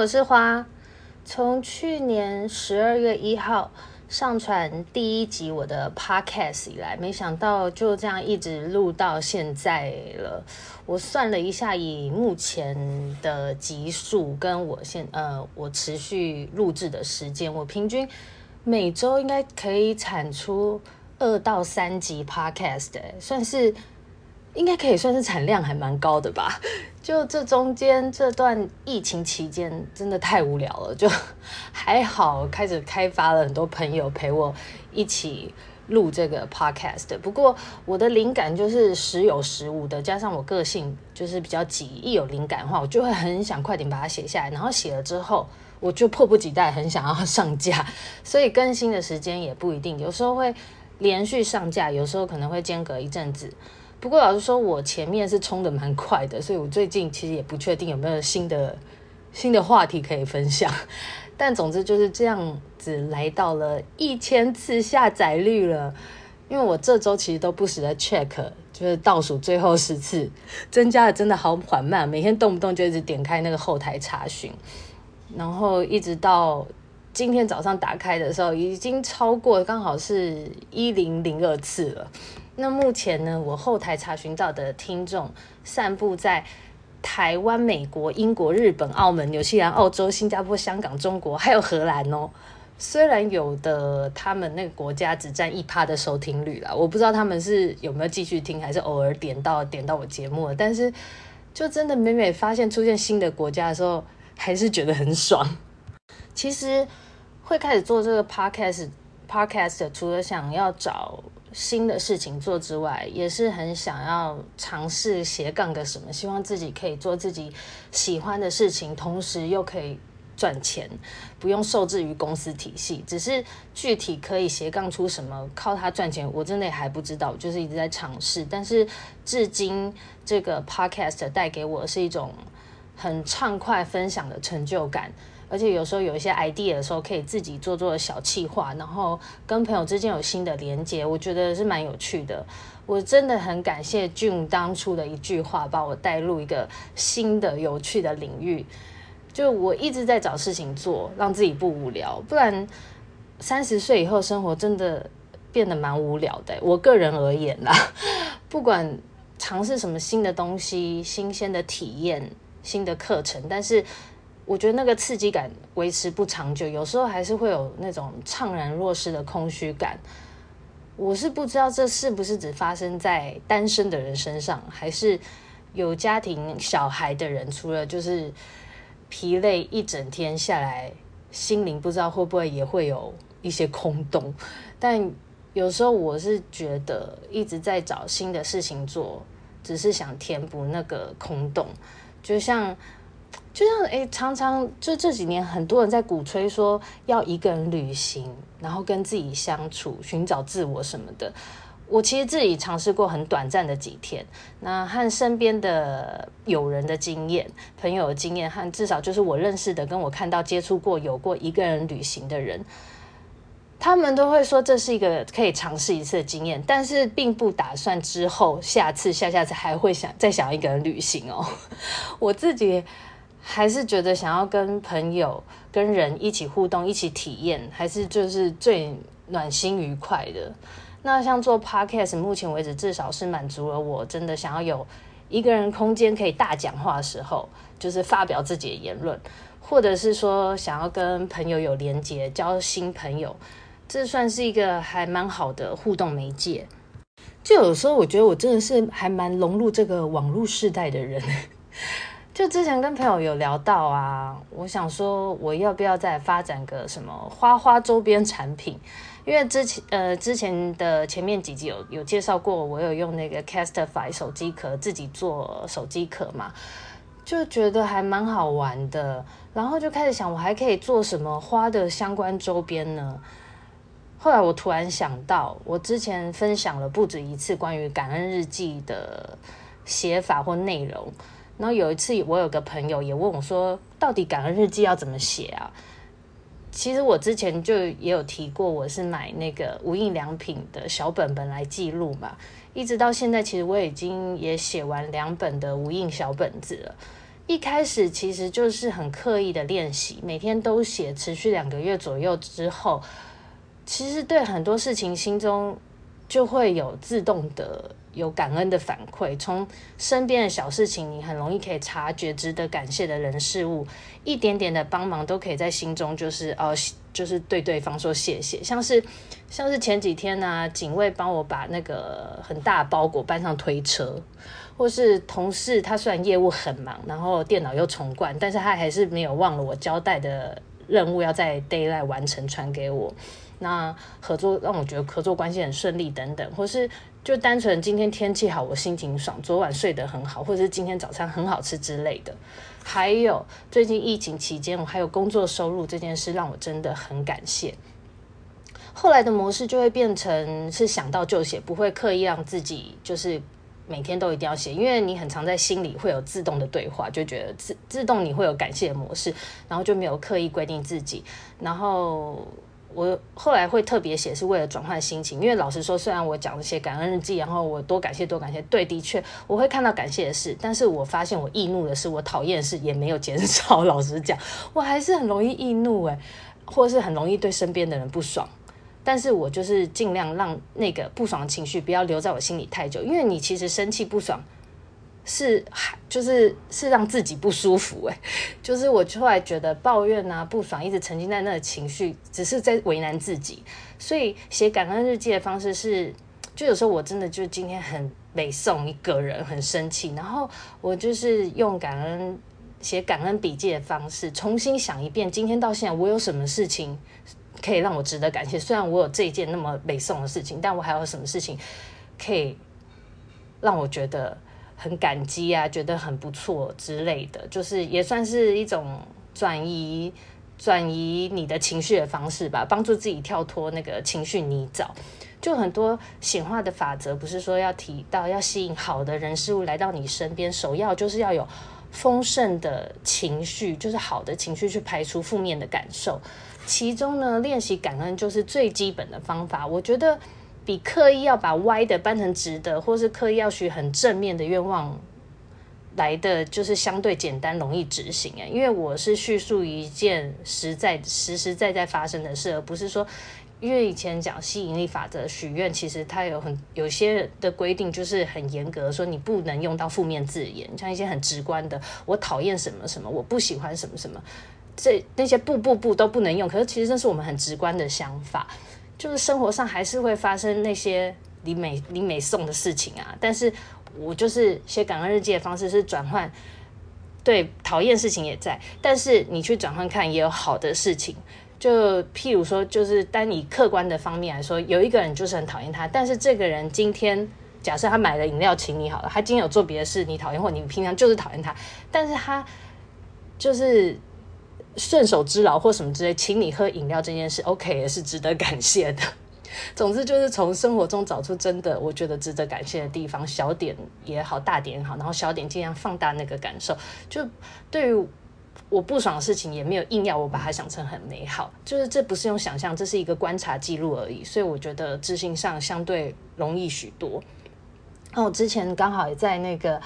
我是花。从去年十二月一号上传第一集我的 podcast 以来，没想到就这样一直录到现在了。我算了一下，以目前的集数跟我现呃我持续录制的时间，我平均每周应该可以产出二到三集 podcast，算是。应该可以算是产量还蛮高的吧。就这中间这段疫情期间，真的太无聊了。就 还好，开始开发了很多朋友陪我一起录这个 podcast。不过我的灵感就是时有时无的，加上我个性就是比较急，一有灵感的话，我就会很想快点把它写下来。然后写了之后，我就迫不及待很想要 上架，所以更新的时间也不一定。有时候会连续上架，有时候可能会间隔一阵子。不过老实说，我前面是冲得蛮快的，所以我最近其实也不确定有没有新的新的话题可以分享。但总之就是这样子，来到了一千次下载率了。因为我这周其实都不时的 check，就是倒数最后十次，增加的真的好缓慢，每天动不动就一直点开那个后台查询，然后一直到今天早上打开的时候，已经超过刚好是一零零二次了。那目前呢，我后台查询到的听众散布在台湾、美国、英国、日本、澳门、纽西兰、澳洲、新加坡、香港、中国，还有荷兰哦。虽然有的他们那个国家只占一趴的收听率啦，我不知道他们是有没有继续听，还是偶尔点到点到我节目了。但是就真的每每发现出现新的国家的时候，还是觉得很爽。其实会开始做这个 podcast，podcast 除了想要找新的事情做之外，也是很想要尝试斜杠个什么，希望自己可以做自己喜欢的事情，同时又可以赚钱，不用受制于公司体系。只是具体可以斜杠出什么，靠它赚钱，我真的还不知道，就是一直在尝试。但是至今，这个 podcast 带给我是一种很畅快分享的成就感。而且有时候有一些 idea 的时候，可以自己做做小企划，然后跟朋友之间有新的连接，我觉得是蛮有趣的。我真的很感谢 June 当初的一句话，把我带入一个新的有趣的领域。就我一直在找事情做，让自己不无聊，不然三十岁以后生活真的变得蛮无聊的。我个人而言啦，不管尝试什么新的东西、新鲜的体验、新的课程，但是。我觉得那个刺激感维持不长久，有时候还是会有那种怅然若失的空虚感。我是不知道这是不是只发生在单身的人身上，还是有家庭小孩的人，除了就是疲累一整天下来，心灵不知道会不会也会有一些空洞。但有时候我是觉得一直在找新的事情做，只是想填补那个空洞，就像。就像诶，常常就这几年，很多人在鼓吹说要一个人旅行，然后跟自己相处，寻找自我什么的。我其实自己尝试过很短暂的几天，那和身边的友人的经验、朋友的经验，和至少就是我认识的、跟我看到、接触过有过一个人旅行的人，他们都会说这是一个可以尝试一次的经验，但是并不打算之后下次、下下次还会想再想一个人旅行哦。我自己。还是觉得想要跟朋友、跟人一起互动、一起体验，还是就是最暖心愉快的。那像做 podcast，目前为止至少是满足了我真的想要有一个人空间可以大讲话的时候，就是发表自己的言论，或者是说想要跟朋友有连接、交新朋友，这算是一个还蛮好的互动媒介。就有时候我觉得我真的是还蛮融入这个网络世代的人。就之前跟朋友有聊到啊，我想说我要不要再发展个什么花花周边产品？因为之前呃之前的前面几集有有介绍过，我有用那个 Castify 手机壳自己做手机壳嘛，就觉得还蛮好玩的。然后就开始想，我还可以做什么花的相关周边呢？后来我突然想到，我之前分享了不止一次关于感恩日记的写法或内容。然后有一次，我有个朋友也问我说：“到底感恩日记要怎么写啊？”其实我之前就也有提过，我是买那个无印良品的小本本来记录嘛。一直到现在，其实我已经也写完两本的无印小本子了。一开始其实就是很刻意的练习，每天都写，持续两个月左右之后，其实对很多事情心中就会有自动的有感恩的反馈。从身边的小事情，你很容易可以察觉值得感谢的人事物，一点点的帮忙都可以在心中就是哦，就是对对方说谢谢。像是像是前几天呢、警卫帮我把那个很大包裹搬上推车。或是同事，他虽然业务很忙，然后电脑又重灌，但是他还是没有忘了我交代的任务，要在 d a y l i g h t 完成传给我。那合作让我觉得合作关系很顺利等等，或是就单纯今天天气好，我心情爽，昨晚睡得很好，或者是今天早餐很好吃之类的。还有最近疫情期间，我还有工作收入这件事，让我真的很感谢。后来的模式就会变成是想到就写，不会刻意让自己就是。每天都一定要写，因为你很常在心里会有自动的对话，就觉得自自动你会有感谢模式，然后就没有刻意规定自己。然后我后来会特别写，是为了转换心情。因为老实说，虽然我讲了些感恩日记，然后我多感谢多感谢，对，的确我会看到感谢的事，但是我发现我易怒的事，我讨厌的事也没有减少。老实讲，我还是很容易易怒诶，或是很容易对身边的人不爽。但是我就是尽量让那个不爽的情绪不要留在我心里太久，因为你其实生气不爽是还就是是让自己不舒服诶，就是我后来觉得抱怨啊不爽一直沉浸在那个情绪，只是在为难自己。所以写感恩日记的方式是，就有时候我真的就今天很北宋一个人很生气，然后我就是用感恩写感恩笔记的方式重新想一遍，今天到现在我有什么事情。可以让我值得感谢。虽然我有这一件那么美送的事情，但我还有什么事情可以让我觉得很感激啊，觉得很不错之类的，就是也算是一种转移转移你的情绪的方式吧，帮助自己跳脱那个情绪泥沼。就很多显化的法则，不是说要提到要吸引好的人事物来到你身边，首要就是要有丰盛的情绪，就是好的情绪去排除负面的感受。其中呢，练习感恩就是最基本的方法。我觉得比刻意要把歪的搬成直的，或是刻意要许很正面的愿望来的，就是相对简单容易执行。诶，因为我是叙述一件实在实实在在发生的事，而不是说，因为以前讲吸引力法则许愿，其实它有很有些的规定，就是很严格，说你不能用到负面字眼，像一些很直观的，我讨厌什么什么，我不喜欢什么什么。这那些不不不都不能用，可是其实这是我们很直观的想法，就是生活上还是会发生那些你美你美送的事情啊。但是我就是写感恩日记的方式是转换，对，讨厌事情也在，但是你去转换看也有好的事情。就譬如说，就是单以客观的方面来说，有一个人就是很讨厌他，但是这个人今天假设他买了饮料请你好了，他今天有做别的事你讨厌，或你平常就是讨厌他，但是他就是。顺手之劳或什么之类，请你喝饮料这件事，OK 也是值得感谢的。总之就是从生活中找出真的我觉得值得感谢的地方，小点也好，大点也好，然后小点尽量放大那个感受。就对于我不爽的事情，也没有硬要我把它想成很美好，就是这不是用想象，这是一个观察记录而已。所以我觉得执行上相对容易许多。那我之前刚好也在那个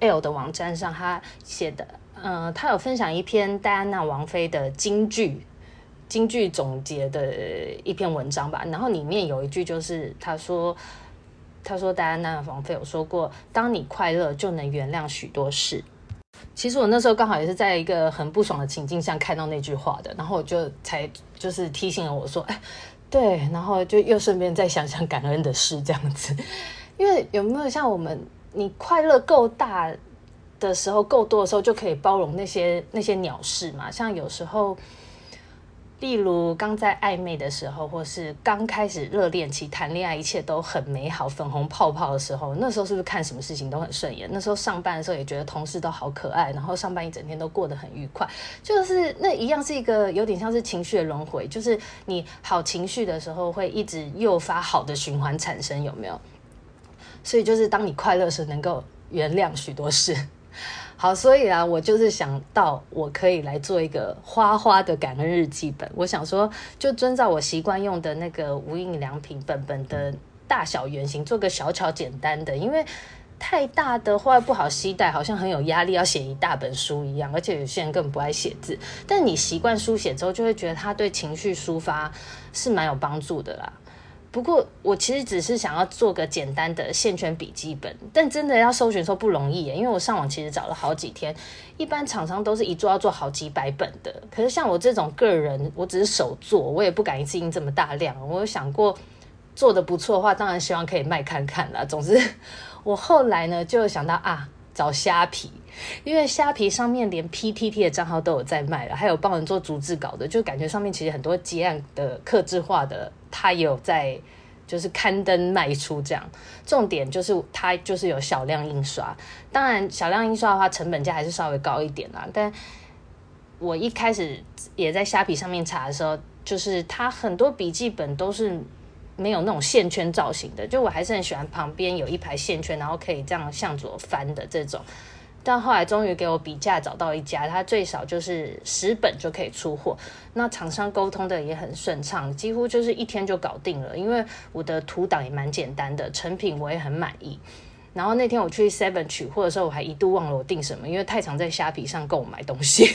L 的网站上，他写的。嗯、呃，他有分享一篇戴安娜王妃的金句，金句总结的一篇文章吧。然后里面有一句就是他说，他说戴安娜王妃有说过，当你快乐就能原谅许多事。其实我那时候刚好也是在一个很不爽的情境下看到那句话的，然后我就才就是提醒了我说，哎，对，然后就又顺便再想想感恩的事这样子。因为有没有像我们，你快乐够大的时候够多的时候，就可以包容那些那些鸟事嘛。像有时候，例如刚在暧昧的时候，或是刚开始热恋期谈恋爱，一切都很美好、粉红泡泡的时候，那时候是不是看什么事情都很顺眼？那时候上班的时候也觉得同事都好可爱，然后上班一整天都过得很愉快。就是那一样是一个有点像是情绪的轮回，就是你好情绪的时候会一直诱发好的循环产生，有没有？所以就是当你快乐时，能够原谅许多事。好，所以啊，我就是想到我可以来做一个花花的感恩日记本。我想说，就遵照我习惯用的那个无印良品本本的大小圆形，做个小巧简单的。因为太大的话不好携带，好像很有压力，要写一大本书一样。而且有些人根本不爱写字，但你习惯书写之后，就会觉得它对情绪抒发是蛮有帮助的啦。不过我其实只是想要做个简单的线圈笔记本，但真的要搜寻说不容易耶，因为我上网其实找了好几天，一般厂商都是一做要做好几百本的。可是像我这种个人，我只是手做，我也不敢一次印这么大量。我有想过做的不错的话，当然希望可以卖看看啦。总之，我后来呢就想到啊，找虾皮，因为虾皮上面连 PTT 的账号都有在卖了，还有帮人做逐字稿的，就感觉上面其实很多结案的客制化的。它有在，就是刊登卖出这样，重点就是它就是有小量印刷。当然，小量印刷的话，成本价还是稍微高一点啦。但我一开始也在虾皮上面查的时候，就是它很多笔记本都是没有那种线圈造型的，就我还是很喜欢旁边有一排线圈，然后可以这样向左翻的这种。但后来终于给我比价找到一家，它最少就是十本就可以出货。那厂商沟通的也很顺畅，几乎就是一天就搞定了。因为我的图档也蛮简单的，成品我也很满意。然后那天我去 Seven 取货的时候，我还一度忘了我订什么，因为太常在虾皮上购买东西。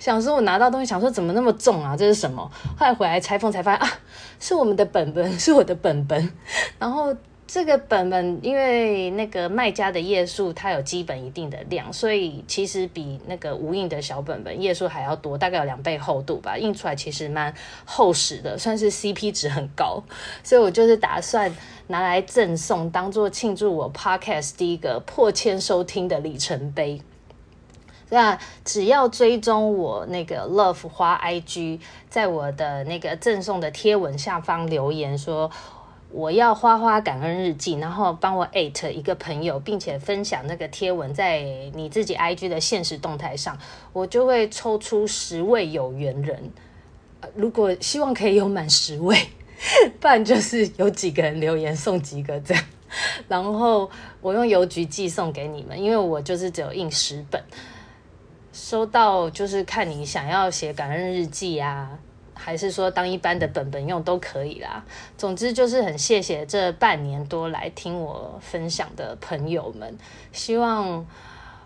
想说我拿到东西，想说怎么那么重啊？这是什么？后来回来拆封才发现啊，是我们的本本，是我的本本。然后。这个本本因为那个卖家的页数，它有基本一定的量，所以其实比那个无印的小本本页数还要多，大概有两倍厚度吧。印出来其实蛮厚实的，算是 CP 值很高。所以我就是打算拿来赠送，当做庆祝我 Podcast 第一个破千收听的里程碑。那只要追踪我那个 Love 花 IG，在我的那个赠送的贴文下方留言说。我要花花感恩日记，然后帮我艾特一个朋友，并且分享那个贴文在你自己 IG 的限时动态上，我就会抽出十位有缘人。如果希望可以有满十位，不然就是有几个人留言送几个这样，然后我用邮局寄送给你们，因为我就是只有印十本，收到就是看你想要写感恩日记啊。还是说当一般的本本用都可以啦。总之就是很谢谢这半年多来听我分享的朋友们，希望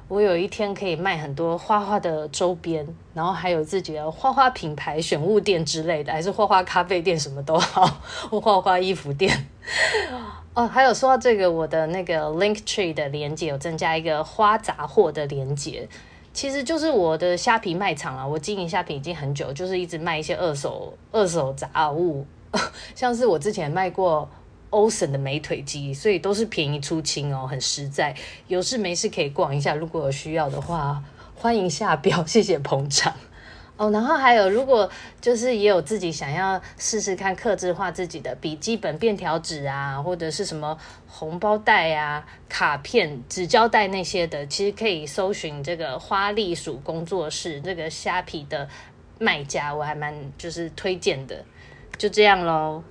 我有一天可以卖很多花花的周边，然后还有自己的花花品牌选物店之类的，还是花花咖啡店什么都好，或花花衣服店。哦，还有说到这个，我的那个 Linktree 的连接有增加一个花杂货的连接。其实就是我的虾皮卖场啊，我经营虾皮已经很久，就是一直卖一些二手二手杂物，像是我之前卖过欧森的美腿机，所以都是便宜出清哦，很实在。有事没事可以逛一下，如果有需要的话，欢迎下标，谢谢捧场。哦，然后还有，如果就是也有自己想要试试看刻制化自己的笔记本便条纸啊，或者是什么红包袋啊、卡片、纸胶带那些的，其实可以搜寻这个花栗鼠工作室这个虾皮的卖家，我还蛮就是推荐的。就这样喽。